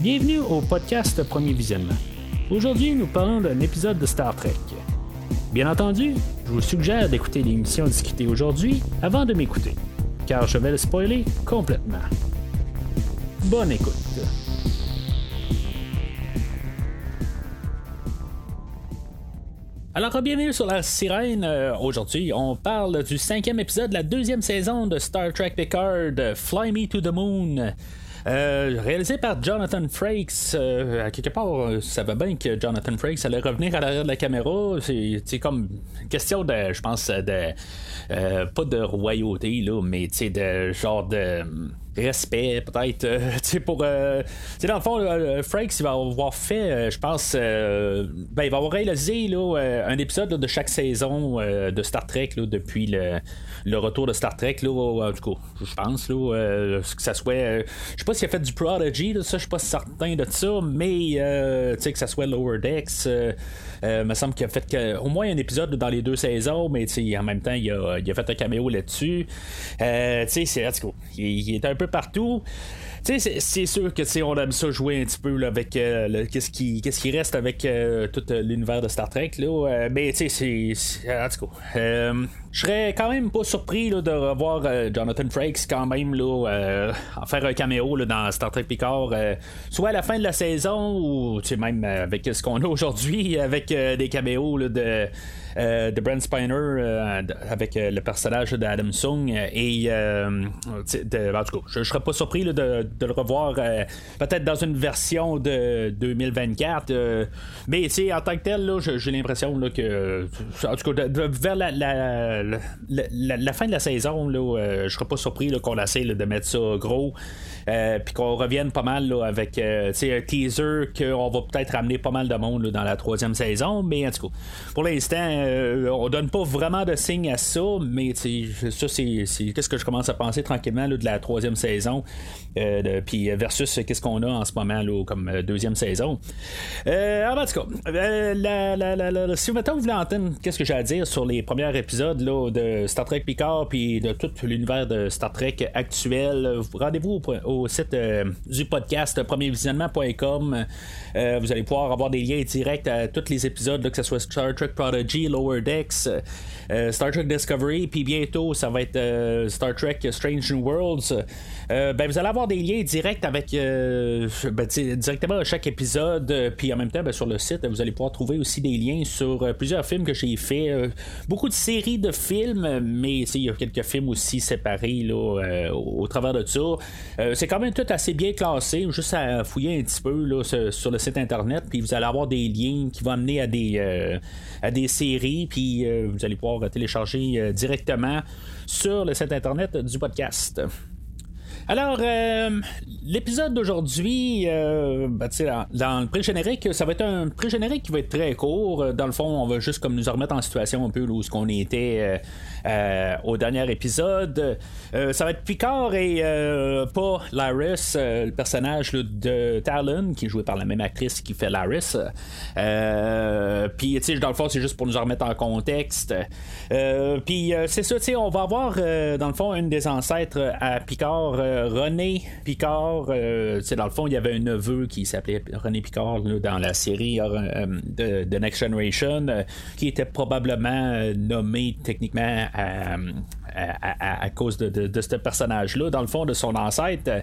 Bienvenue au podcast Premier Visionnement. Aujourd'hui, nous parlons d'un épisode de Star Trek. Bien entendu, je vous suggère d'écouter l'émission discutée aujourd'hui avant de m'écouter, car je vais le spoiler complètement. Bonne écoute. Alors, bienvenue sur la sirène. Euh, aujourd'hui, on parle du cinquième épisode de la deuxième saison de Star Trek Picard, Fly Me to the Moon. Euh, réalisé par Jonathan Frakes. Euh, quelque part, ça va bien que Jonathan Frakes allait revenir à l'arrière de la caméra. C'est comme question de, je pense, de. pas de royauté, là, mais de genre de respect, peut-être. Euh, sais pour. Euh, dans le fond, euh, Frakes, il va avoir fait, je pense. ben, il va avoir réalisé là, un épisode de chaque saison de Star Trek là, depuis le, le, retour de Star Trek. Là, tout cas, je pense. Là, que ça soit. je sais pas s'il a fait du Prodigy, là, ça, je suis pas certain de ça, mais que ça soit Lower Decks. Il me semble qu'il a fait au moins un épisode dans les deux saisons, mais en même temps, il a, fait un caméo là-dessus. c'est, il, il est un peu partout. c'est sûr que on aime ça jouer un petit peu avec euh, qu'est-ce qui, reste avec euh, tout euh, l'univers de Star Trek. Là, mais tu sais, c'est. En tout. Je serais quand même pas surpris de revoir Jonathan Frakes quand même là, en faire un caméo là, dans Star Trek Picard, soit à la fin de la saison ou même avec ce qu'on a aujourd'hui, avec des caméos de euh, de Brent Spiner euh, avec euh, le personnage d'Adam Sung. Et de, en tout cas, je, ne serais pas surpris de, le revoir peut-être dans une version de 2024. mais en tant que tel, j'ai l'impression que, en tout cas, vers la, fin de la saison, je serais pas surpris qu'on essaie de mettre ça gros. Puis qu'on revienne pas mal avec un teaser qu'on va peut-être ramener pas mal de monde dans la troisième saison. Mais en tout cas, pour l'instant, euh, on donne pas vraiment de signe à ça, mais ça, c'est, qu'est-ce que je commence à penser tranquillement de la troisième saison, euh, puis versus qu'est-ce qu'on a en ce moment comme euh, deuxième saison. en tout cas, si maintenant vous voulez entendre qu'est-ce que j'ai à dire sur les premiers épisodes de Star Trek Picard, puis de tout l'univers de Star Trek actuel, rendez-vous au, site du podcast premiervisionnement.com. vous allez pouvoir avoir des liens directs à tous les épisodes, que ce soit Star Trek Prodigy, Lower Decks, euh, Star Trek Discovery, puis bientôt ça va être euh, Star Trek Strange New Worlds. Euh, ben, vous allez avoir des liens directs avec ben, directement à chaque épisode, puis en même temps ben, sur le site, vous allez pouvoir trouver aussi des liens sur plusieurs films que j'ai fait, beaucoup de séries de films, mais il y a quelques films aussi séparés là, au, travers de ça. c'est quand même tout assez bien classé, juste à fouiller un petit peu là, sur, le site internet, puis vous allez avoir des liens qui vont amener à des à des séries, puis euh, vous allez pouvoir télécharger euh, directement sur le site internet du podcast. Alors, euh, l'épisode d'aujourd'hui, ben, dans, le pré-générique, ça va être un pré-générique qui va être très court. Dans le fond, on va juste comme nous remettre en situation un peu où ce qu'on était euh, au dernier épisode. Euh, ça va être Picard et euh, pas Laris, le personnage de Talon, qui est joué par la même actrice qui fait Laris. Puis, dans le fond, c'est juste pour nous remettre en contexte. Puis, c'est ça, on va avoir, dans le fond, une des ancêtres à Picard, René Picard. sais, dans le fond, il y avait un neveu qui s'appelait René Picard dans la série de, de, Next Generation, qui était probablement nommé techniquement à, cause de, ce personnage-là, dans le fond, de son ancêtre.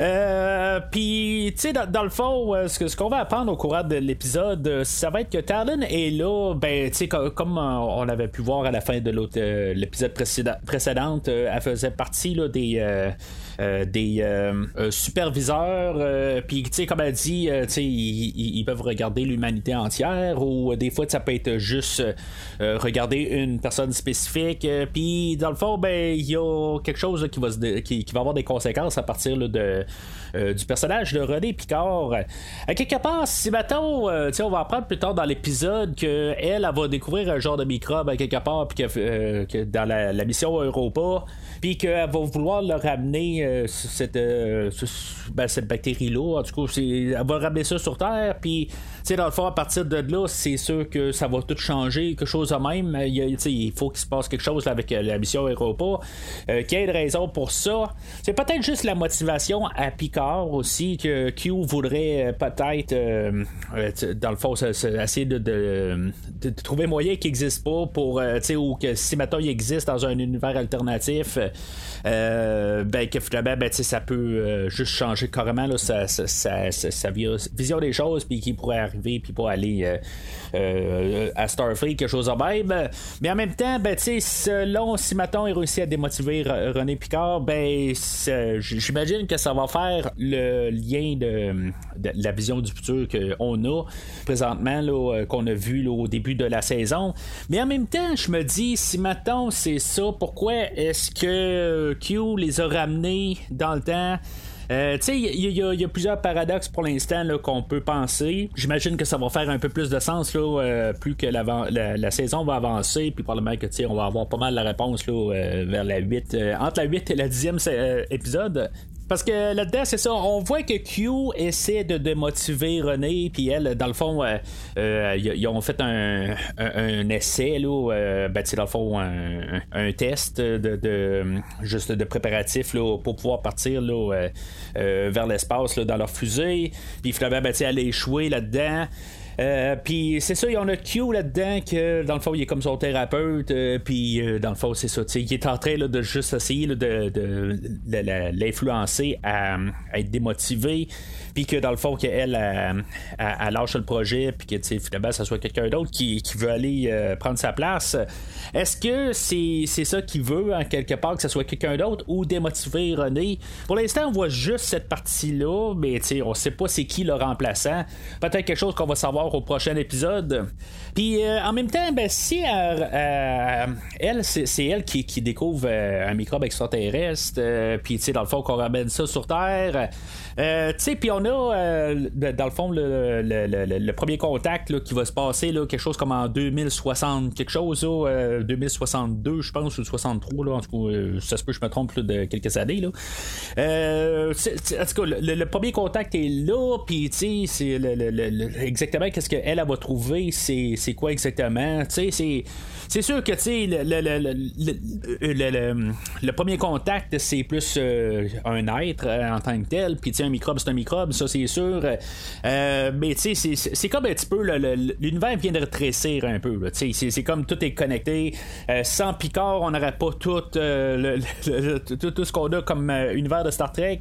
Euh, puis, tu sais, dans, le fond, euh, ce, qu'on va apprendre au courant de l'épisode, euh, ça va être que Talon est là, ben, tu sais, comme, on avait pu voir à la fin de l'épisode précédent, elle faisait partie là, des des euh, euh, superviseurs, puis tu sais, comme elle dit, tu sais, ils, peuvent regarder l'humanité entière, ou des fois, ça peut être juste regarder une personne spécifique, puis dans le fond, ben, il y a quelque chose qui, va qui, va avoir des conséquences à partir de. du personnage de René Picard. À quelque part, si maintenant, on va apprendre plus tard dans l'épisode qu'elle elle, va découvrir un genre de microbe à quelque part, puis que, dans la, la mission Europa, puis qu'elle va vouloir le ramener, euh, cette, euh, ben, cette bactérie-là. En tout cas, elle va ramener ça sur Terre, puis dans le fond, à partir de là, c'est sûr que ça va tout changer, quelque chose de même. Il, faut qu'il se passe quelque chose avec euh, la mission Europa. Euh, raison pour ça? C'est peut-être juste la motivation à Picard aussi que Q voudrait peut-être, dans le fond, essayer de, trouver moyen qu'il n'existe pas pour, ou que si maintenant il existe dans un univers alternatif, ben que ben, ça peut juste changer carrément là, sa, vision des choses, puis qu'il pourrait arriver, puis pas aller à Starfleet, quelque chose de même. Mais en même temps, ben, selon si maintenant il réussit à démotiver René Picard, ben, j'imagine que ça va faire le lien de, la vision du futur qu'on a présentement, qu'on a vu au début de la saison. Mais en même temps, je me dis, si maintenant c'est ça, pourquoi est-ce que Q les a ramenés dans le temps? Euh, il y, a plusieurs paradoxes pour l'instant qu'on peut penser. J'imagine que ça va faire un peu plus de sens là, euh, plus que la, la, saison va avancer, puis probablement que on va avoir pas mal de réponses là, euh, vers la 8, entre la 8 et la 10e épisode. Parce que là-dedans, c'est ça, on voit que Q essaie de, de motiver René, puis elle, dans le fond, euh, euh, ils ont fait un, un, essai, là, euh, ben, dans le fond, un, un test de, de, juste de préparatif là, pour pouvoir partir là, vers l'espace dans leur fusée. Puis finalement, ben, elle a échoué là-dedans. Euh, puis c'est ça, il y en a Q là-dedans que dans le fond il est comme son thérapeute. Euh, puis euh, dans le fond c'est ça, il est en train de juste essayer de, de, l'influencer à, être démotivé. Puis que dans le fond qu'elle a, lâche le projet. Puis que finalement ça soit quelqu'un d'autre qui, veut aller prendre sa place. Est-ce que c'est, ça qu'il veut en quelque part que ce soit quelqu'un d'autre ou démotiver René? Pour l'instant on voit juste cette partie-là, mais on sait pas c'est qui le remplaçant. Peut-être quelque chose qu'on va savoir au prochain épisode. Puis euh, en même temps, ben, si euh, euh, elle, c'est elle qui, découvre un microbe extraterrestre, puis dans le fond, qu'on ramène ça sur Terre. Euh, tu sais, puis on a, euh, dans le fond, le, le, premier contact qui va se passer, là, quelque chose comme en 2060, quelque chose, là, 2062, euh, je pense, ou 63, là, en tout cas, ça se peut, je me trompe de quelques années. Là. en tout cas, le, premier contact est là, puis tu sais, exactement qu'est-ce qu'elle elle va trouver, c'est quoi exactement, tu sais, c'est sûr que, tu sais, le, le, premier contact, c'est plus euh, un être euh, en tant que tel. Puis, tu sais, un microbe, c'est un microbe, ça, c'est sûr. Euh, mais, tu sais, c'est comme un petit peu. L'univers vient de rétrécir un peu. Tu sais, c'est comme tout est connecté. sans Picard, on n'aurait pas tout, tout, ce qu'on a comme univers de Star Trek.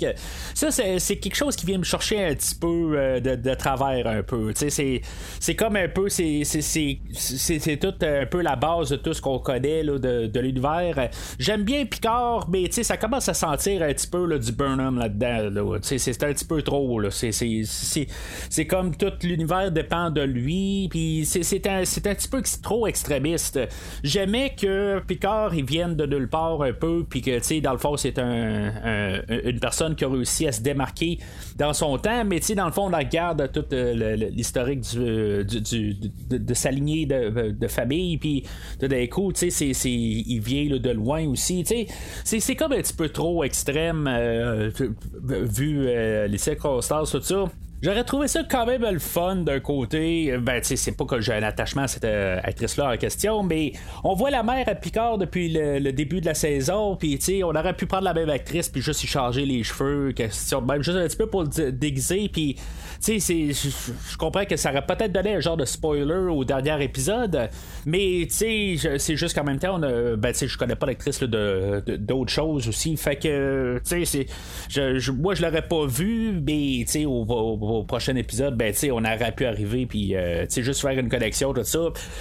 Ça, c'est quelque chose qui vient me chercher un petit peu de, travers un peu. Tu sais, c'est comme un peu. C'est un peu la base de tout ce qu'on connaît de, l'univers. J'aime bien Picard, mais ça commence à sentir un petit peu du Burnham là-dedans. c'est un petit peu trop. C'est comme tout l'univers dépend de lui. Puis c'est un, petit peu trop extrémiste. J'aimais que Picard il vienne de nulle part un peu, puis que dans le fond, c'est un, une personne qui a réussi à se démarquer dans son temps, mais dans le fond, on regarde tout euh, l'historique du, de, sa lignée de, famille, puis tout d'un coup, tu sais, il vient de loin aussi. Tu sais, c'est comme un petit peu trop extrême euh, vu euh, les circonstances, tout ça. J'aurais trouvé ça quand même le fun d'un côté. Ben, tu sais, c'est pas que j'ai un attachement à cette euh, actrice-là en question, mais on voit la mère à Picard depuis le, début de la saison, puis tu sais, on aurait pu prendre la même actrice, puis juste y changer les cheveux, question même, juste un petit peu pour le déguiser, puis tu sais, je comprends que ça aurait peut-être donné un genre de spoiler au dernier épisode, mais tu sais, c'est juste qu'en même temps, on a, ben, tu sais, je connais pas l'actrice de, d'autres choses aussi, fait que, tu sais, moi, je l'aurais pas vu, mais tu sais, au, prochain épisode, ben, tu sais, on aurait pu arriver, puis, euh, juste faire une connexion, tout ça.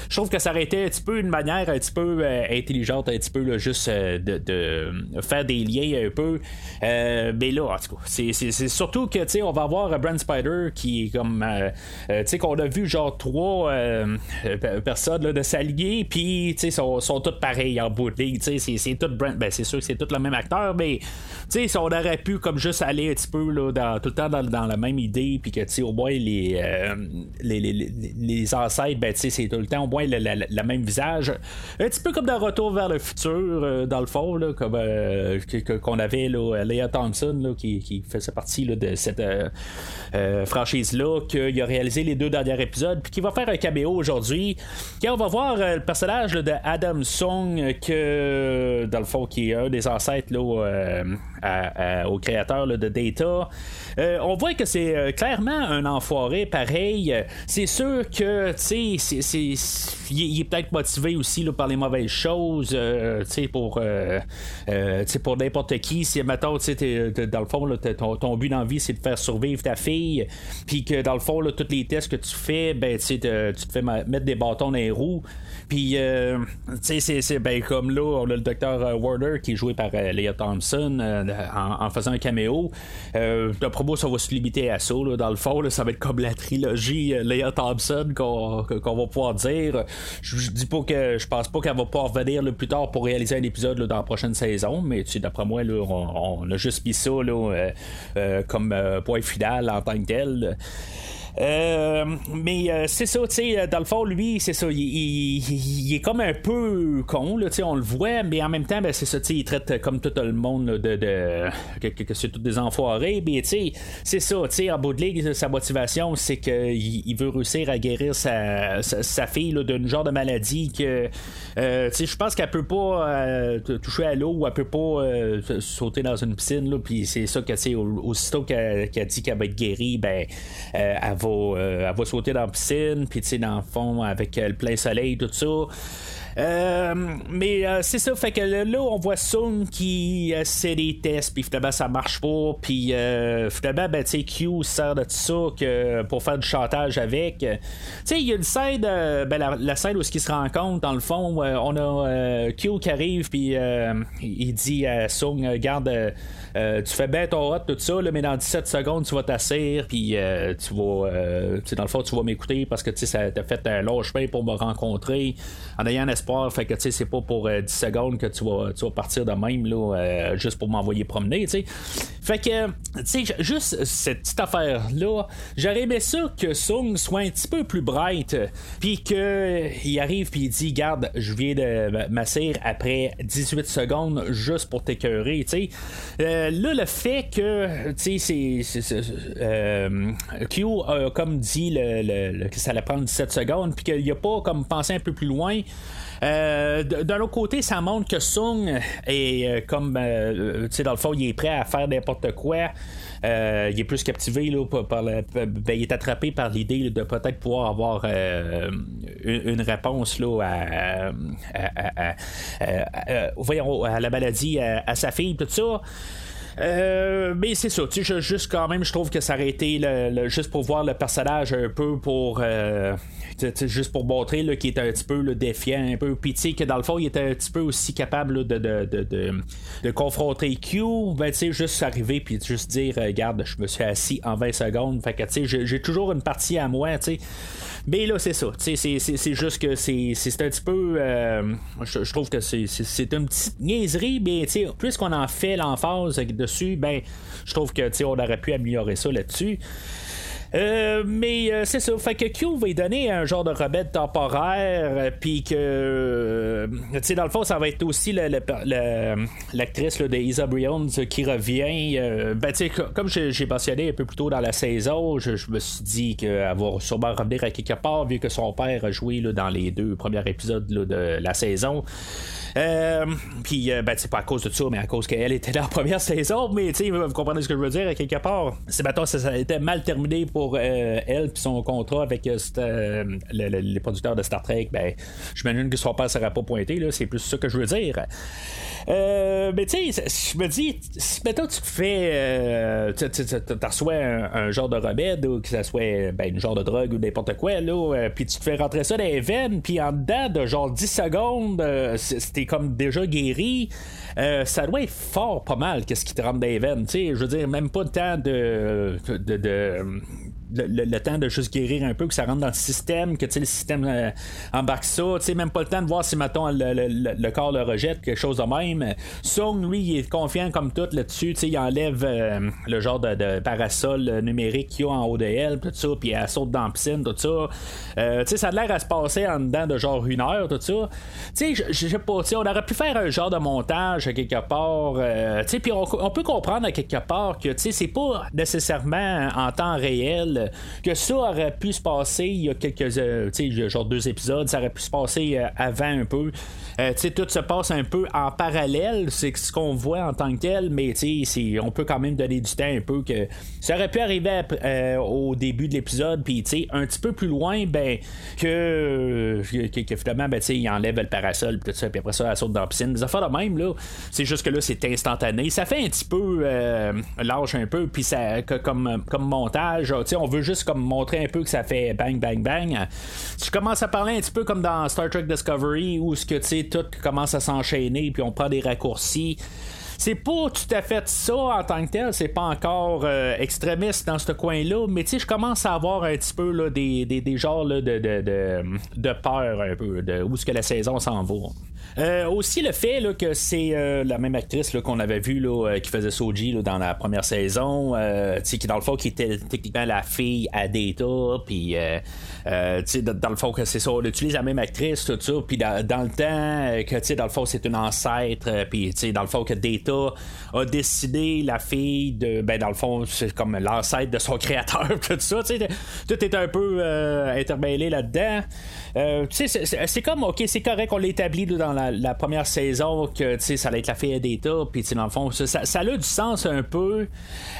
Je trouve que ça aurait été un petit peu une manière un petit peu euh, intelligente, un petit peu, juste euh, de, faire des liens un peu. mais là, en tout cas, c'est, surtout que, tu sais, on va avoir Brand Spider qui est comme. Tu sais, qu'on a vu genre trois personnes là, de s'allier, puis tu sais, sont, sont toutes pareilles en bout de ligne. Tu sais, c'est tout Brent. Ben, c'est sûr que c'est tout le même acteur, mais tu sais, on aurait pu comme juste aller un petit peu là, dans, tout le temps dans, la même idée puis que, tu sais, au moins, les, les, les, les, ancêtres, ben, tu sais, c'est tout le temps au moins le, même visage. Un petit peu comme dans Retour vers le futur, dans le fond, là, comme qu'on avait, là, Leah Thompson, là, qui, qui faisait partie là, de cette franchise-là, qu'il a réalisé les deux derniers épisodes, puis qui va faire un caméo aujourd'hui. Quand on va voir le personnage de Adam Song, que, dans le fond, qui est un des ancêtres là, au créateur de Data. Euh, on voit que c'est euh, clairement un enfoiré pareil. C'est sûr que, tu sais, il est peut-être motivé aussi là, par les mauvaises choses, euh, tu sais, pour, pour n'importe qui. Si, mettons, tu sais, dans le fond, ton, ton, but dans la vie, c'est de faire survivre ta fille, puis que dans le fond, là, tous les tests que tu fais, ben, tu te fais mettre des bâtons dans les roues. Puis, tu sais, c'est ben, comme là, on a le docteur Warner qui est joué par Leah Thompson en, faisant un caméo. Euh, le promo, ça va se limiter à ça. Dans le fond, ça va être comme la trilogie euh, Leia Thompson qu'on, va pouvoir dire. Je, dis pas que je pense pas qu'elle va pouvoir revenir le plus tard pour réaliser un épisode dans la prochaine saison, mais d'après moi, on, a juste mis ça euh, comme point final en tant que tel. Euh, mais euh, c'est ça, tu sais, dans le fond, lui, c'est ça, il, est comme un peu con, là, on le voit, mais en même temps, ben, c'est ça, il traite comme tout le monde de, de que, c'est tous des enfoirés, mais tu sais, c'est ça, tu sais, en bout de ligue, sa motivation, c'est qu'il il veut réussir à guérir sa, sa, fille d'un genre de maladie que, euh, tu sais, je pense qu'elle peut pas toucher à l'eau ou elle peut pas sauter dans une piscine, là, puis c'est ça que, tu sais, aussitôt qu'elle dit qu'elle va être guérie, ben, elle va euh, elle va sauter dans la piscine, puis tu sais, dans le fond, avec euh, le plein soleil, tout ça. Euh, mais c'est ça, fait que là, on voit Sung qui essaie des tests, puis finalement ça marche pas, puis finalement, ben, tu Q sert de tout ça que, pour faire du chantage avec. Tu sais, il y a une scène, ben, la, scène où ce qui se rencontre, dans le fond, on a Q qui arrive, puis il dit à Sung, garde euh, tu fais bien ton hot, tout ça, mais dans 17 secondes, tu vas t'asseoir, puis euh, tu vas, euh, dans le fond, tu vas m'écouter parce que ça t'a fait un long chemin pour me rencontrer en ayant espoir. Fait que tu sais, c'est pas pour 10 secondes que tu vas, tu vas partir de même, là, juste pour m'envoyer promener, tu sais. Fait que, tu sais, juste cette petite affaire-là, j'aurais aimé ça que Sung soit un petit peu plus bright, puis qu'il arrive, puis il dit, garde, je viens de m'asseoir après 18 secondes juste pour t'écœurer, tu sais. Euh, là, le fait que, tu sais, c'est. Euh, Q a comme dit le, que ça allait prendre 17 secondes, puis qu'il a pas comme pensé un peu plus loin. Euh, D'un autre côté, ça montre que Sung est comme, tu sais, dans le fond, il est prêt à faire n'importe quoi. il est plus captivé là, ben, il est attrapé par l'idée de peut-être pouvoir avoir une, réponse là, à, à la maladie à, sa fille, tout ça. Euh, mais c'est ça, tu sais, juste quand même, je trouve que ça aurait été le, juste pour voir le personnage un peu pour. Euh, juste pour montrer qu'il était un petit peu le défiant, un peu. Puis que dans le fond, il était un petit peu aussi capable de, de, de, de, confronter Q. Ben, tu sais, juste arriver puis juste dire, regarde, je me suis assis en 20 secondes. Fait que, tu sais, j'ai toujours une partie à moi, tu sais. Mais là, c'est ça. C'est juste que c'est un petit peu. Euh, je, trouve que c'est une petite niaiserie, mais puisqu'on en fait l'emphase ben, je trouve que on aurait pu améliorer ça là-dessus. Euh, mais euh, c'est ça. Fait que Q va y donner un genre de remède temporaire, euh, puis que, dans le fond, ça va être aussi l'actrice de Isa Bryant qui revient. ben, tu comme j'ai mentionné un peu plus tôt dans la saison, je, me suis dit qu'elle va sûrement revenir à quelque part, vu que son père a joué dans les deux premiers épisodes de la saison. Euh, puis, euh, ben, c'est pas à cause de ça, mais à cause qu'elle était dans la première saison. Mais, tu sais, vous comprenez ce que je veux dire, quelque part. C'est maintenant, ça, a été mal terminé pour euh, elle, puis son contrat avec les producteurs de Star Trek. Ben, j'imagine que son père ne serait pas pointé, là. C'est plus ça que je veux dire. mais tu sais, je me dis, si maintenant tu fais, tu reçois un, genre de remède ou que ça soit ben, une genre de drogue ou n'importe quoi, là, puis tu te fais rentrer ça dans les veines, puis en dedans de genre 10 secondes, c'était comme déjà guéri, euh, ça doit être fort pas mal qu'est-ce qui te rentre dans les veines. Je veux dire, même pas le temps de, de, le, temps de juste guérir un peu, que ça rentre dans le système, que le système euh, embarque ça. Même pas le temps de voir si, mettons, le, corps le rejette, quelque chose de même. Sung, lui, il est confiant comme tout là-dessus. Il enlève euh, le genre de, parasol numérique qu'il y a en haut de elle, tout ça, puis elle saute dans la piscine, tout ça. Euh, ça a l'air à se passer en dedans de genre une heure, tout ça. Je sais pas, on aurait pu faire un genre de montage quelque part. puis on, on, peut comprendre à quelque part que c'est pas nécessairement en temps réel que ça aurait pu se passer il y a quelques euh, genre deux épisodes ça aurait pu se passer euh, avant un peu. Euh, tout se passe un peu en parallèle c'est ce qu'on voit en tant que tel mais on peut quand même donner du temps un peu que ça aurait pu arriver au début de l'épisode puis un petit peu plus loin ben que, finalement ben, il enlève le parasol tout ça puis après ça elle saute dans la piscine. Des affaires de même là. C'est juste que là c'est instantané. Ça fait un petit peu lâche un peu puis ça comme, comme montage on veut juste comme montrer un peu que ça fait bang bang bang. Je commence à parler un petit peu comme dans Star Trek Discovery où ce que tu sais tout commence à s'enchaîner puis on prend des raccourcis. C'est pas tout à fait ça en tant que tel, c'est pas encore euh, extrémiste dans ce coin-là, mais tu sais, je commence à avoir un petit peu là, des, des, des genres de, de, de, de, peur un peu, de où est-ce que la saison s'en va. Euh, aussi le fait là, que c'est euh, la même actrice qu'on avait vue là, qui faisait Soji dans la première saison, qui dans le fond qui était techniquement la fille à Data, puis dans le fond que c'est ça, on utilise la même actrice, tout ça, puis dans, le temps que dans le fond c'est une ancêtre, puis dans le fond que Data a décidé la fille de. Ben, dans le fond, c'est comme l'ancêtre de son créateur, tout ça. Tout est un peu euh, intermêlé là-dedans. Euh, c'est comme, ok, c'est correct, on l'établit dans la, première saison que ça allait être la fille d'État, puis dans le fond, ça, ça, a du sens un peu.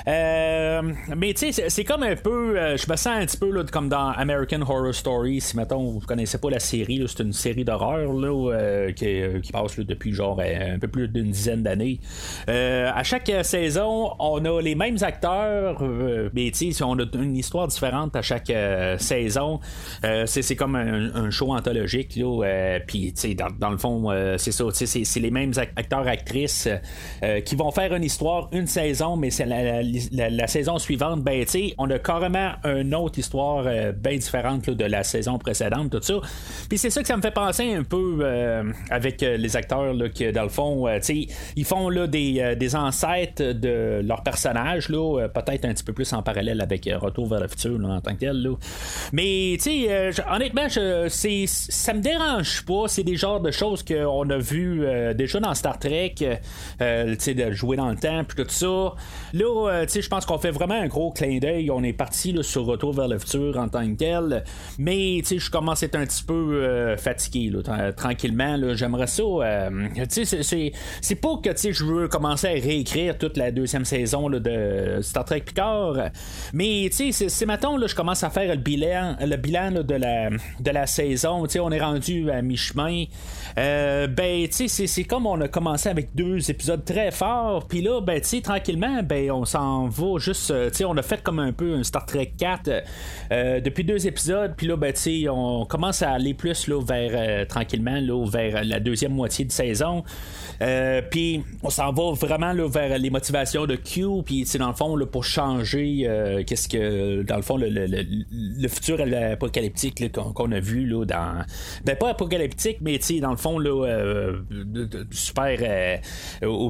Euh, mais tu sais, c'est comme un peu, euh, je me sens un petit peu là, comme dans American Horror Story, si mettons, vous connaissez pas la série, c'est une série d'horreur là, qui, passe depuis genre un peu plus d'une dizaine d'années. à chaque saison, on a les mêmes acteurs, mais tu sais, on a une histoire différente à chaque saison. c'est comme un un show anthologique. Euh, puis, dans, dans le fond, euh, c'est ça. C'est les mêmes acteurs, actrices euh, qui vont faire une histoire une saison, mais c'est la, saison suivante, ben, on a carrément une autre histoire bien différente de la saison précédente, tout ça. Puis c'est ça que ça me fait penser un peu avec les acteurs là, que, dans le fond, ils font là, des, ancêtres de leurs personnages, peut-être un petit peu plus en parallèle avec Retour vers le futur en tant que tel. Mais, tu honnêtement, je, ça me dérange pas. C'est des genres de choses qu'on a vu euh, déjà dans Star Trek, euh, sais de jouer dans le temps, puis tout ça. Là, euh, je pense qu'on fait vraiment un gros clin d'œil. On est parti sur Retour vers le futur en tant que tel. Mais je commence à être un petit peu fatigué tranquillement. J'aimerais ça. c'est pas que je veux commencer à réécrire toute la deuxième saison de Star Trek Picard. Mais c'est maintenant là, je commence à faire le bilan, le bilan de la de la saison on est rendu à mi-chemin. Euh, ben, c'est comme on a commencé avec deux épisodes très forts, puis là, ben, tranquillement, ben, on s'en va juste, euh, on a fait comme un peu un Star Trek 4 euh, depuis deux épisodes, puis là, ben, on commence à aller plus là, vers, tranquillement, là, vers la deuxième moitié de saison. Puis on s'en va vraiment là, vers les motivations de Q, puis dans le fond, là, pour changer, qu'est-ce que, dans le fond, le, le, futur apocalyptique qu'on a vu là, dans. Ben, pas apocalyptique, mais dans le fond, là, euh, super. Euh,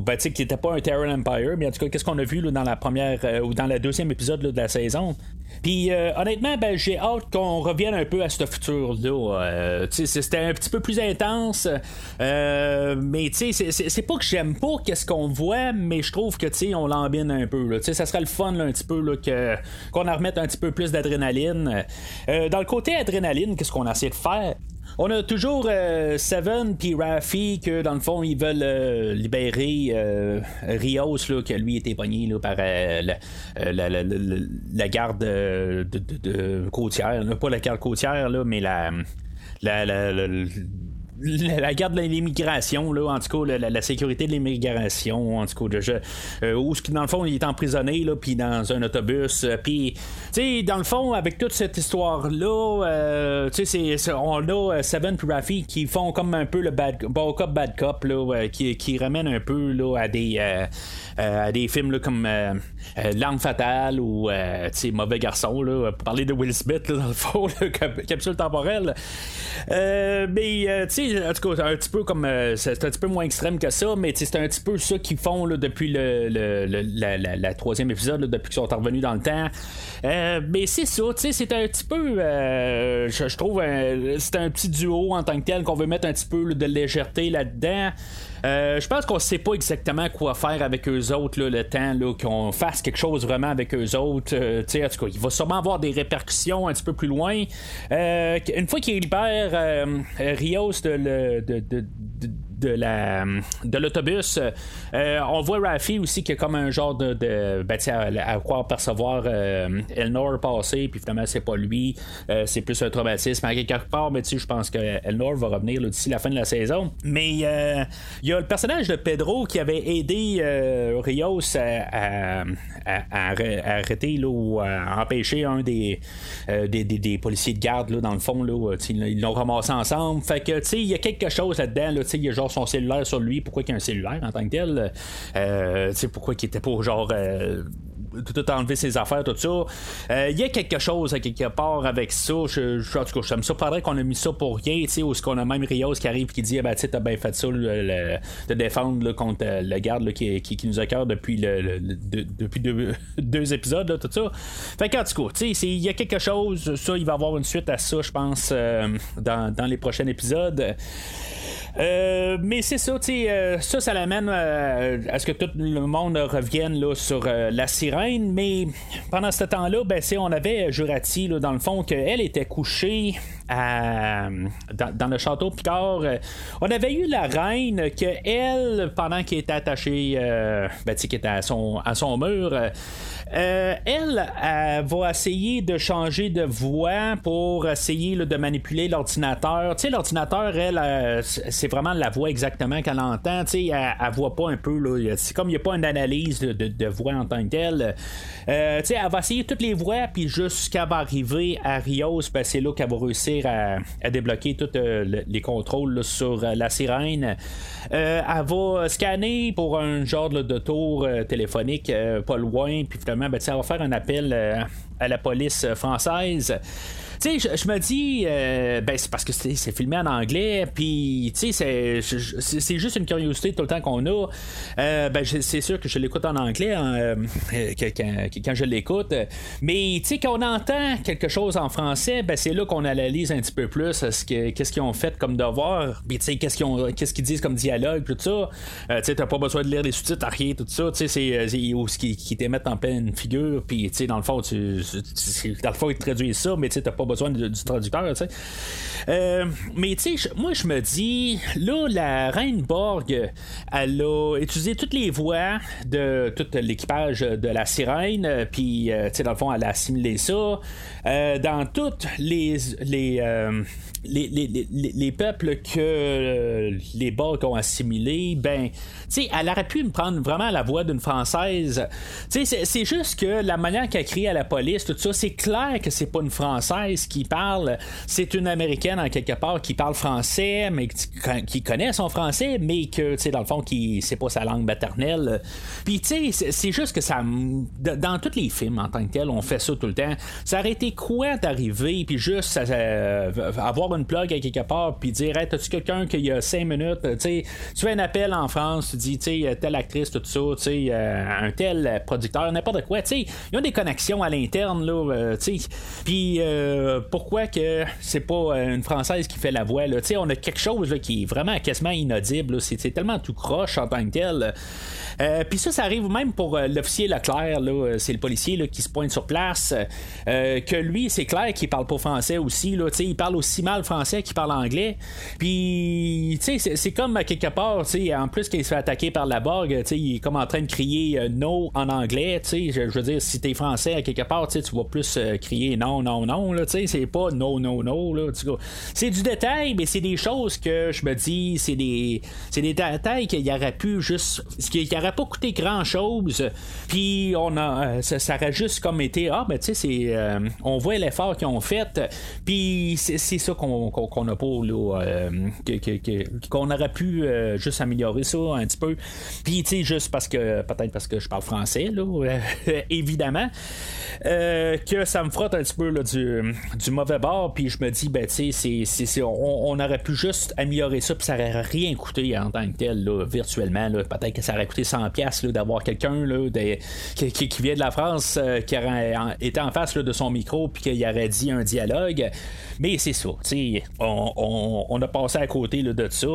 ben, qui n'était pas un Terran Empire, mais en tout cas, qu'est-ce qu'on a vu là, dans la première euh, ou dans le deuxième épisode de la saison. Puis honnêtement, ben, j'ai hâte qu'on revienne un peu à ce futur-là. c'était un petit peu plus intense. mais tu sais, c'est pas que j'aime pas qu'est-ce qu'on voit, mais je trouve que tu on l'embine un peu. Là. Ça serait le fun un petit peu là, qu'on en remette un petit peu plus d'adrénaline. dans le côté adrénaline, qu'est-ce qu'on a essayé de faire? On a toujours euh, Seven puis Rafi que dans le fond ils veulent euh, libérer euh, Rios là, que lui était pogné là, par la, garde de, côtière, pas la garde côtière là, mais la, garde de l'immigration, là, en tout cas, la, sécurité de l'immigration, en tout cas, je, euh, où, dans le fond, il est emprisonné, là, puis dans un autobus, euh, puis, tu sais, dans le fond, avec toute cette histoire-là, euh, tu sais, on a Seven et qui font comme un peu le bad, cop, bad cop, là, qui, qui ramène un peu, là, à des, à des films, là, comme L'Arme Fatale ou, tu sais, Mauvais Garçon, là, parler de Will Smith, là, dans le fond, capsule temporelle. mais, tu sais, en tout cas, un petit peu comme. Euh, c'est un petit peu moins extrême que ça, mais c'est un petit peu ça qu'ils font depuis le, la, troisième épisode, depuis qu'ils sont revenus dans le temps. Euh, mais c'est ça, tu sais, c'est un petit peu. Euh, je, trouve. c'est un petit duo en tant que tel qu'on veut mettre un petit peu de légèreté là-dedans. Je pense qu'on sait pas exactement quoi faire avec eux autres le temps qu'on fasse quelque chose vraiment avec eux autres. en tout cas, il va sûrement avoir des répercussions un petit peu plus loin. une fois qu'il libère Rios de, de la de l'autobus. Euh, on voit Rafi aussi qui a comme un genre de, de ben, à, à, croire percevoir euh, Elnor passer, puis finalement c'est pas lui, euh, c'est plus un traumatisme à quelque part, mais je pense que Elnor va revenir d'ici la fin de la saison. Mais il y a le personnage de Pedro qui avait aidé Rios à, arrêter ou à empêcher un des, des, des, policiers de garde là, dans le fond. Là, ils l'ont ramassé ensemble. Fait que il y a quelque chose là-dedans. Là, il y a genre son cellulaire sur lui, pourquoi il y a un cellulaire en tant que tel, euh, pourquoi il était pas genre euh, tout enlever ses affaires, tout ça? Euh, il y a quelque chose à quelque part avec ça. Je, je, en tout cas, ça me surprendrait qu'on a mis ça pour rien, tu sais, où ce qu'on a même Rios qui arrive qui dit, ah, ben, tu t'as bien fait ça, de défendre contre le garde qui, qui, nous accueille depuis, le, depuis deux, épisodes, tout ça. Fait qu'en tout cas, il y a quelque chose, ça, il va y avoir une suite à ça, je pense, dans, dans les prochains épisodes. Euh, mais c'est ça, tu sais, euh, ça, ça l'amène euh, à ce que tout le monde revienne là, sur la sirène. Mais pendant ce temps-là, ben, on avait Jurati, là, dans le fond, qu'elle était couchée dans, le château Picard. on avait eu la reine que elle, pendant qu'elle était attachée, ben, qui était à son, à son mur, elle, va essayer de changer de voix pour essayer de manipuler l'ordinateur. Tu sais, l'ordinateur, elle, euh, c'est vraiment la voix exactement qu'elle entend. Elle, elle, voit pas un peu. C'est comme il n'y a pas une analyse de, voix en tant que telle. Euh, elle va essayer toutes les voix, puis jusqu'à arriver à Rios, ben, c'est là qu'elle va réussir à, débloquer tous les contrôles sur la sirène. elle va scanner pour un genre de tour téléphonique pas loin, puis finalement ben, ça va faire un appel euh, à la police française. Tu sais, je, me dis, euh, ben, c'est parce que c'est filmé en anglais, puis, tu sais, c'est juste une curiosité tout le temps qu'on a. Euh, ben, c'est sûr que je l'écoute en anglais euh, quand, je l'écoute, mais, tu sais, quand on entend quelque chose en français, ben, c'est là qu'on analyse un petit peu plus qu'est-ce qu'ils ont fait comme devoir, qu'est-ce qu'ils disent comme dialogue, tout ça. tu sais, t'as pas besoin de lire les sous-titres, rien, tout ça, tu sais, c'est ou ce qui, qui t'émettent en pleine figure, puis, dans le fond, dans le fond, ils traduisent ça, mais, tu sais, t'as pas besoin du traducteur, tu sais. Euh, mais tu sais, moi je me dis, là, la reine Borg, elle a utilisé toutes les voix de tout l'équipage de la sirène, puis euh, tu sais, dans le fond, elle a assimilé ça. Euh, dans toutes les les, les, les, les, peuples que les Borg ont assimilés, ben, tu sais, elle aurait pu me prendre vraiment la voix d'une française. Tu sais, c'est juste que la manière qu'elle crie à la police, tout ça, c'est clair que c'est pas une française qui parle, c'est une américaine en quelque part qui parle français, mais qui, connaît son français, mais que, tu sais, dans le fond, qui c'est pas sa langue maternelle. Puis, tu sais, c'est juste que ça. Dans tous les films en tant que tel, on fait ça tout le temps. Ça aurait été quoi d'arriver, puis juste avoir une plug à quelque part, puis dire, hey, t'as-tu quelqu'un qui a cinq minutes, tu fais un appel en France, tu dis, telle actrice, tout ça, tu sais, euh, un tel producteur, n'importe quoi, tu sais, ils ont des connexions à l'interne, là, euh. Puis, euh, pourquoi que c'est pas une Française qui fait la voix. Là? On a quelque chose qui est vraiment quasiment inaudible. C'est, tellement tout croche en tant que tel. Puis ça, ça arrive même pour l'officier Leclerc, là, c'est le policier là, qui se pointe sur place, que lui, c'est clair qu'il parle pas français aussi, là, il parle aussi mal français qu'il parle anglais. Puis, c'est, c'est comme à quelque part, en plus qu'il se fait attaquer par la borgue, il est comme en train de crier no en anglais, je, je veux dire, si t'es français à quelque part, tu vas plus crier non, non, non, là, c'est pas non, non, non. Là, c'est du détail, mais c'est des choses que je me dis, c'est des, c'est des détails qu'il y aurait pu juste. qui n'aurait pas coûté grand chose. Puis on a, ça, ça, aurait juste comme été, ah, ben tu sais, c'est, on voit l'effort qu'ils ont fait. Puis c'est, ça qu'on, qu'on, là, qu'on aurait pu juste améliorer ça un petit peu. Puis tu sais, juste parce que, peut-être parce que je parle français, là, évidemment. Euh, que ça me frotte un petit peu du, mauvais bord, puis je me dis, ben, tu sais, on, aurait pu juste améliorer ça, puis ça aurait rien coûté en tant que tel, là, virtuellement. Peut-être que ça aurait coûté 100$ d'avoir quelqu'un qui, qui, vient de la France, euh, qui aurait été en face de son micro, puis qu'il aurait dit un dialogue. Mais c'est ça, tu on, a passé à côté là, de ça.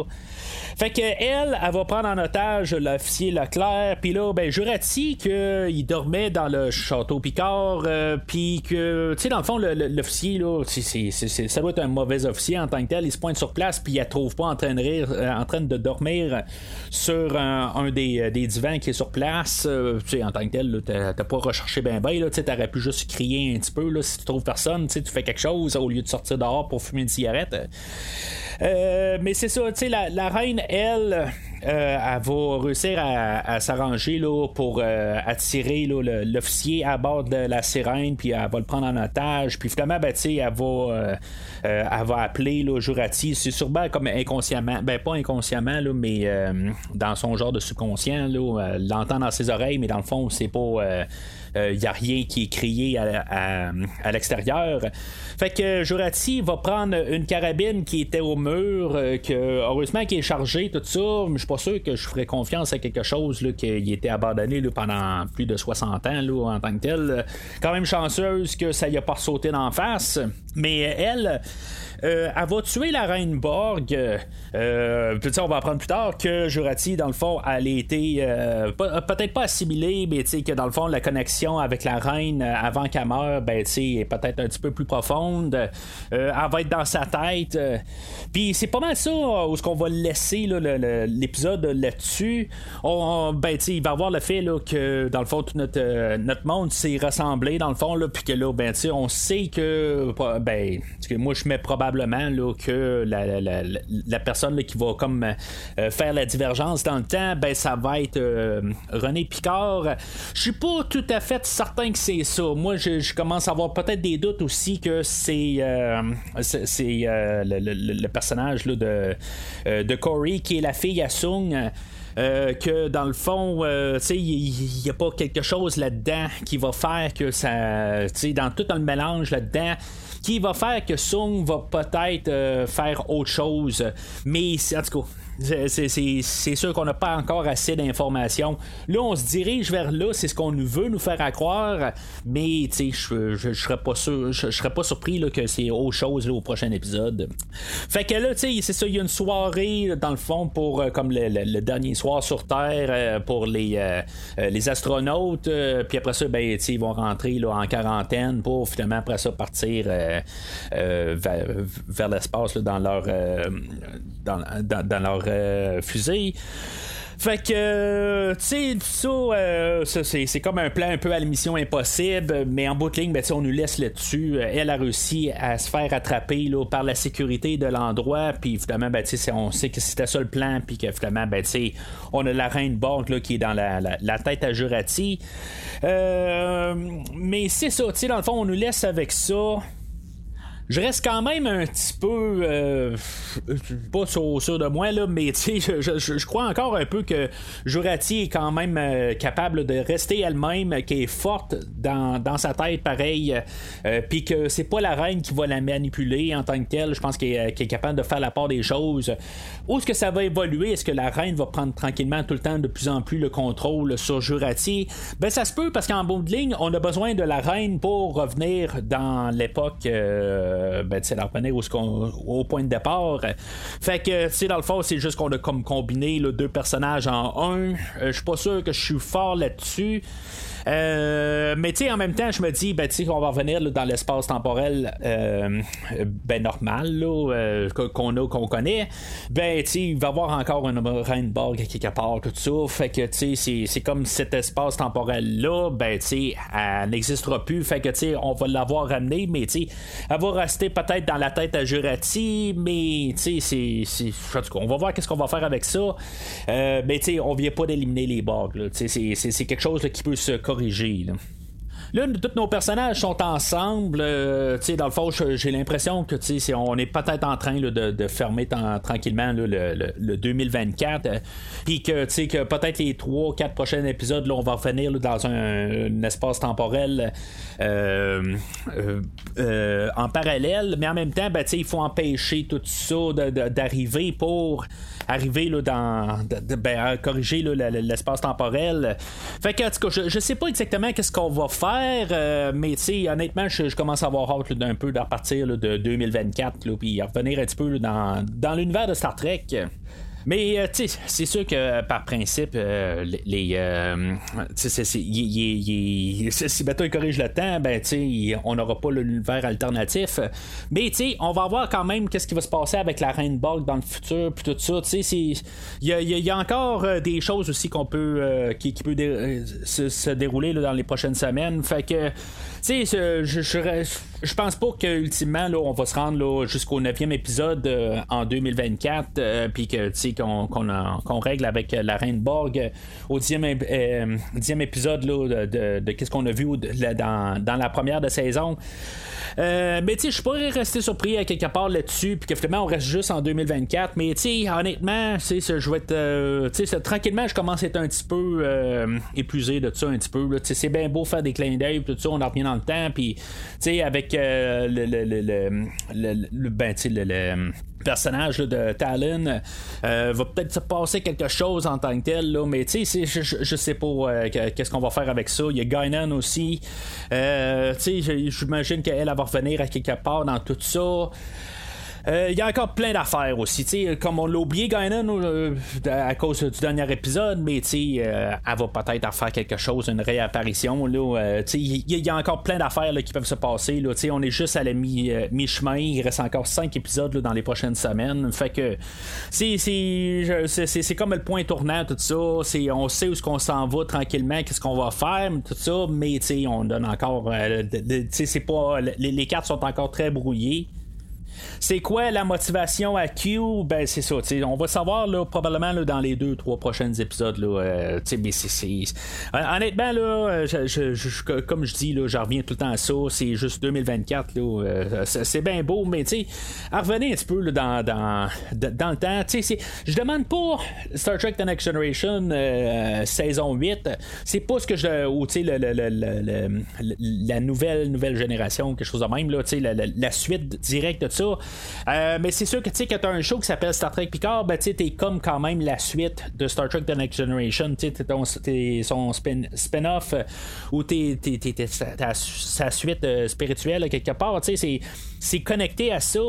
Fait que elle, elle va prendre en otage l'officier Leclerc, puis là, ben, Jurati qu'il dormait dans le château Picard, euh, puis que, tu sais, dans le fond, l'officier, là, ça doit être un mauvais officier en tant que tel, il se pointe sur place, puis il la trouve pas en train de, rire, euh, en train de dormir sur un, des, euh, des, divans qui est sur place, tu sais, en tant que tel, t'as pas recherché ben ben, tu t'aurais pu juste crier un petit peu, là, si tu trouves personne, tu fais quelque chose au lieu de sortir dehors pour fumer cigarette. mais c'est ça, tu sais, la, reine, elle, euh, elle va réussir à, s'arranger là, pour euh, attirer l'officier à bord de la sirène, puis elle va le prendre en otage, puis finalement, ben, elle va, euh, elle va appeler là, Jurati. C'est sûrement comme inconsciemment, ben pas inconsciemment, là, mais dans son genre de subconscient, là, l'entend dans ses oreilles, mais dans le fond, c'est pas il euh, n'y a rien qui est crié à, l'extérieur. Fait que Jurati va prendre une carabine qui était au mur, euh, que heureusement qui est chargée, tout ça, mais je suis pas sûr que je ferais confiance à quelque chose là, qui était abandonné pendant plus de 60 ans là, en tant que tel. Quand même chanceuse que ça y a pas sauté d'en face, mais elle euh, elle va tuer la reine Borg. Euh, on va apprendre plus tard que Jurati, dans le fond, elle a été euh, peut-être pas assimilée, mais que dans le fond, la connexion avec la reine euh, avant qu'elle meure, ben, est peut-être un petit peu plus profonde. elle va être dans sa tête. Puis c'est pas mal ça où ce qu'on va laisser l'épisode là-dessus. On, ben, il va avoir le fait que dans le fond, tout notre, monde s'est ressemblé dans le fond, puis que là, ben, on sait que ben, moi je mets probablement là, que la, personne qui va comme euh, faire la divergence dans le temps, ben ça va être euh, René Picard. Je suis pas tout à fait certain que c'est ça. Moi, je, commence à avoir peut-être des doutes aussi que c'est euh, c'est le, personnage là, de, de Corey qui est la fille à Sung. que dans le fond, il n'y a pas quelque chose là-dedans qui va faire que ça. Dans tout le mélange là-dedans, qui va faire que Sung va peut-être euh, faire autre chose. Mais en tout cas, c'est sûr qu'on n'a pas encore assez d'informations. Là, on se dirige vers là, c'est ce qu'on veut nous faire croire, mais je ne serais pas sûr, je, serais pas surpris là, que c'est autre chose au prochain épisode. Fait que là, c'est ça, il y a une soirée dans le fond pour euh, comme le, dernier soir sur Terre euh, pour les, euh, les astronautes, puis après ça, ben, ils vont rentrer là, en quarantaine pour finalement après ça partir vers, l'espace dans leur dans leur euh, fusée. Fait que, tu sais, ça, euh, c'est, comme un plan un peu à la mission impossible, mais en bout de ligne, ben, on nous laisse là-dessus. Elle a réussi à se faire attraper là, par la sécurité de l'endroit, puis finalement, ben, on sait que c'était ça le plan, puis que finalement, ben, on a la reine Borg là, qui est dans la, tête à Jurati. Euh, mais c'est ça, tu sais, dans le fond, on nous laisse avec ça je reste quand même un petit peu euh, pas sûr, de moi là, mais je, je, je, crois encore un peu que Jurati est quand même euh, capable de rester elle-même, qui est forte dans, sa tête pareil, euh, puis que c'est pas la reine qui va la manipuler en tant que telle. Je pense qu'elle est, capable de faire la part des choses. Où est-ce que ça va évoluer? Est-ce que la reine va prendre tranquillement tout le temps de plus en plus le contrôle sur Jurati? Ben ça se peut parce qu'en bout de ligne, on a besoin de la reine pour revenir dans l'époque. Euh, ben, tu revenir au, au, point de départ. Fait que, tu dans le fond, c'est juste qu'on a comme combiné deux personnages en un. Euh, je suis pas sûr que je suis fort là-dessus. Mais tu sais, en même temps, je me dis, ben, tu sais, on va revenir dans l'espace temporel ben normal qu'on a, qu'on connaît. Ben, tu sais, il va y avoir encore une Rainborg quelque part, tout ça. Fait que, tu sais, c'est comme cet espace temporel-là, ben, tu sais, elle n'existera plus. Fait que, tu sais, on va l'avoir ramené, mais, tu sais, elle va rester peut-être dans la tête à Jurati, mais, tu sais, c'est. On va voir qu'est-ce qu'on va faire avec ça. Euh, mais, tu sais, on vient pas d'éliminer les bugs, C'est quelque chose qui peut se là. Là, tous nos personnages sont ensemble. Euh, dans le fond, j'ai l'impression que on est peut-être en train de, fermer tranquillement le, 2024. Euh, puis que, que peut-être les 3-4 prochains épisodes, on va revenir dans un, espace temporel euh, en parallèle. Mais en même temps, ben, il faut empêcher tout ça d'arriver pour arriver là, dans ben, corriger l'espace temporel. Fait que, en tout cas, je, sais pas exactement qu'est-ce qu'on va faire, euh, mais honnêtement, je, commence à avoir hâte d'un peu de repartir de 2024, puis revenir un petit peu dans, dans l'univers de Star Trek. Mais euh, c'est sûr que par principe, euh, les. Euh, si Bateau corrige le temps, ben tu on n'aura pas l'univers alternatif. Mais tu sais, on va voir quand même qu'est-ce qui va se passer avec la Reine Bug dans le futur, puis tout ça. Tu sais, il y, a, encore des choses aussi qu'on peut. qui, peut se, dérouler dans les prochaines semaines. Fait que, je, je, pense pas qu'ultimement, là, on va se rendre jusqu'au 9e épisode en 2024, puis que, qu'on règle avec la Reine Borg au dixième, euh, épisode de, qu'est-ce qu'on a vu dans, dans, la première de saison. Euh, mais tu sais, je pourrais rester surpris à quelque part là-dessus, puis que finalement on reste juste en 2024. Mais honnêtement, je vais être. Euh, tranquillement, je commence à être un petit peu épuisé de ça, un petit peu. C'est bien beau faire des clins d'œil, tout ça, on en revient dans le temps, puis avec le, le, le, le, ben, le personnage de Talon euh, va peut-être se passer quelque chose en tant que tel, là, mais tu sais, je, je, sais pas euh, qu'est-ce qu'on va faire avec ça. Il y a Guinan aussi. Euh, tu sais, j'imagine qu'elle va revenir à quelque part dans tout ça. Euh, il y a encore plein d'affaires aussi. comme on l'a oublié, Guinan, euh, à cause du dernier épisode, mais euh, elle va peut-être faire quelque chose, une réapparition. Il y, a encore plein d'affaires qui peuvent se passer. Là, on est juste à la mi-chemin. il reste encore cinq épisodes dans les prochaines semaines. Fait que c'est comme le point tournant, tout ça. On sait où ce qu'on s'en va tranquillement, qu'est-ce qu'on va faire, tout ça, mais on donne encore. c'est pas, les cartes sont encore très brouillées. C'est quoi la motivation à Q? Ben, c'est ça. On va savoir là, probablement là, dans les deux, trois prochains épisodes. Là, euh, Honnêtement, là, comme je dis, je reviens tout le temps à ça. C'est juste 2024. Là, euh, c'est, bien beau, mais revenez un petit peu dans, dans, dans, le temps. Je demande pas Star Trek The Next Generation euh, saison 8. C'est pas ce que je. Ou le, le, la nouvelle, nouvelle génération, quelque chose de même. Là, la, la suite directe de ça. Euh, mais c'est sûr que tu sais, quand tu as un show qui s'appelle Star Trek Picard, ben, tu es comme quand même la suite de Star Trek The Next Generation. Tu sais, son spin-off euh, ou t'es sa suite euh, spirituelle quelque part. Tu sais, c'est connecté à ça.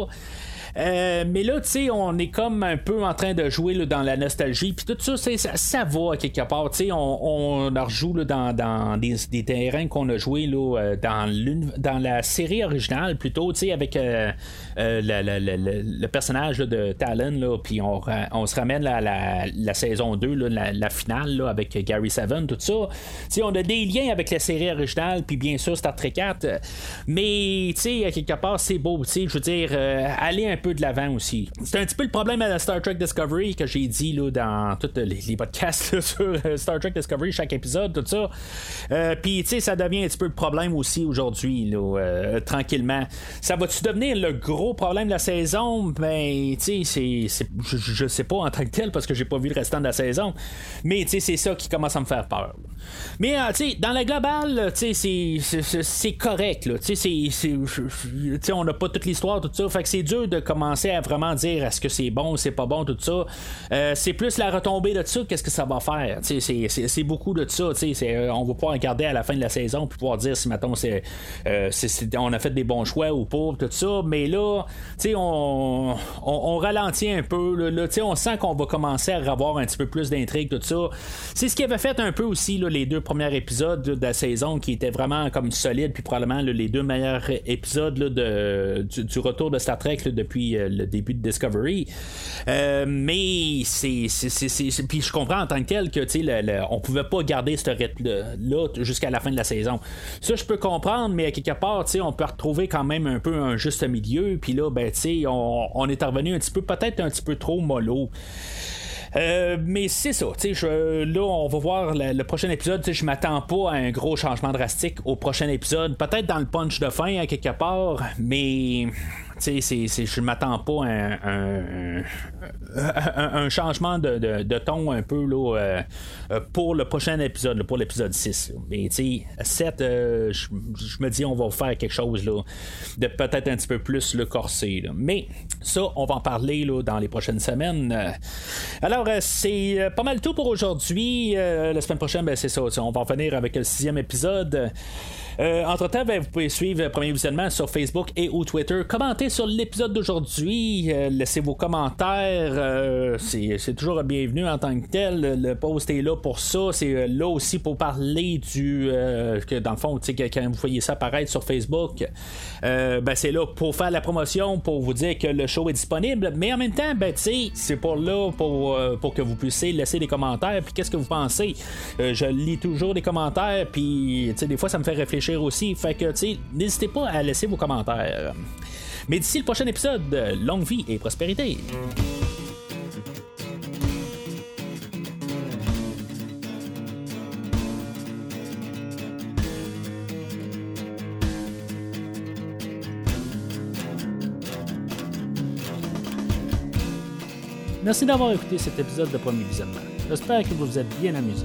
Euh, mais là, tu sais, on est comme un peu en train de jouer dans la nostalgie. Puis tout ça, ça, ça va quelque part. Tu sais, on, on rejoue dans, dans des, terrains qu'on a joué là, euh, dans, dans la série originale plutôt, tu sais, avec euh, le personnage de Talon. Puis on, on, se ramène à la, saison 2, la, finale avec Gary Seven, tout ça. Tu sais, on a des liens avec la série originale, puis bien sûr Star Trek 4. Mais, tu sais, quelque part, c'est beau. Tu sais, je veux dire, aller un peu de l'avant aussi. C'est un petit peu le problème à la Star Trek Discovery que j'ai dit là, dans tous les, podcasts sur euh, Star Trek Discovery, chaque épisode, tout ça. Euh, Puis, tu sais, ça devient un petit peu le problème aussi aujourd'hui, euh, tranquillement. Ça va-tu devenir le gros problème de la saison? Ben, tu sais, c'est, je, sais pas en tant que tel parce que j'ai pas vu le restant de la saison. Mais, tu sais, c'est ça qui commence à me faire peur. Mais, tu sais, dans la globale, tu sais, c'est correct, là. Tu sais, on n'a pas toute l'histoire, tout ça. Fait que c'est dur de commencer à vraiment dire est-ce que c'est bon, c'est pas bon, tout ça. c'est plus la retombée de ça, qu'est-ce que ça va faire? C'est beaucoup de ça. On va pouvoir regarder à la fin de la saison puis pouvoir dire si maintenant c'est, on a fait des bons choix ou pas, tout ça. Mais là, on, on, ralentit un peu. Là, on sent qu'on va commencer à avoir un petit peu plus d'intrigue, tout ça. C'est ce qui avait fait un peu aussi les deux premiers épisodes de la saison qui étaient vraiment comme solides, puis probablement les deux meilleurs épisodes de, du, retour de Star Trek depuis euh, le début de Discovery. Euh, mais c'est, Puis je comprends en tant que tel que le, on pouvait pas garder ce rythme-là jusqu'à la fin de la saison. Ça, je peux comprendre, mais à quelque part, on peut retrouver quand même un peu un juste milieu. Puis là, ben, on, on est revenu un petit peu, peut-être un petit peu trop mollo. Euh, mais c'est ça, tu là, on va voir le, prochain épisode. Je m'attends pas à un gros changement drastique au prochain épisode. Peut-être dans le punch de fin, à quelque part, mais je ne m'attends pas à un, changement de, ton un peu là, euh, pour le prochain épisode, pour l'épisode 6. Mais 7, euh, je, me dis on va faire quelque chose là, de peut-être un petit peu plus le corsé. Mais ça, on va en parler dans les prochaines semaines. Alors, euh, c'est pas mal tout pour aujourd'hui. la semaine prochaine, ben, c'est ça. On va en finir avec le sixième épisode. Euh, entre-temps, ben, vous pouvez suivre le premier visionnement sur Facebook et ou Twitter. Commentez sur l'épisode d'aujourd'hui. Euh, laissez vos commentaires. Euh, c'est toujours bienvenu en tant que tel. Le post est là pour ça. C'est là aussi pour parler du... que dans le fond, quand vous voyez ça apparaître sur Facebook, ben, c'est là pour faire la promotion, pour vous dire que le show est disponible. Mais en même temps, ben, c'est pour là pour, pour que vous puissiez laisser des commentaires. Puis qu'est-ce que vous pensez? je lis toujours des commentaires. Puis des fois, ça me fait aussi. Fait que, tu sais, n'hésitez pas à laisser vos commentaires. Mais d'ici le prochain épisode, longue vie et prospérité. Merci d'avoir écouté cet épisode de Premier Visionnement. J'espère que vous vous êtes bien amusé.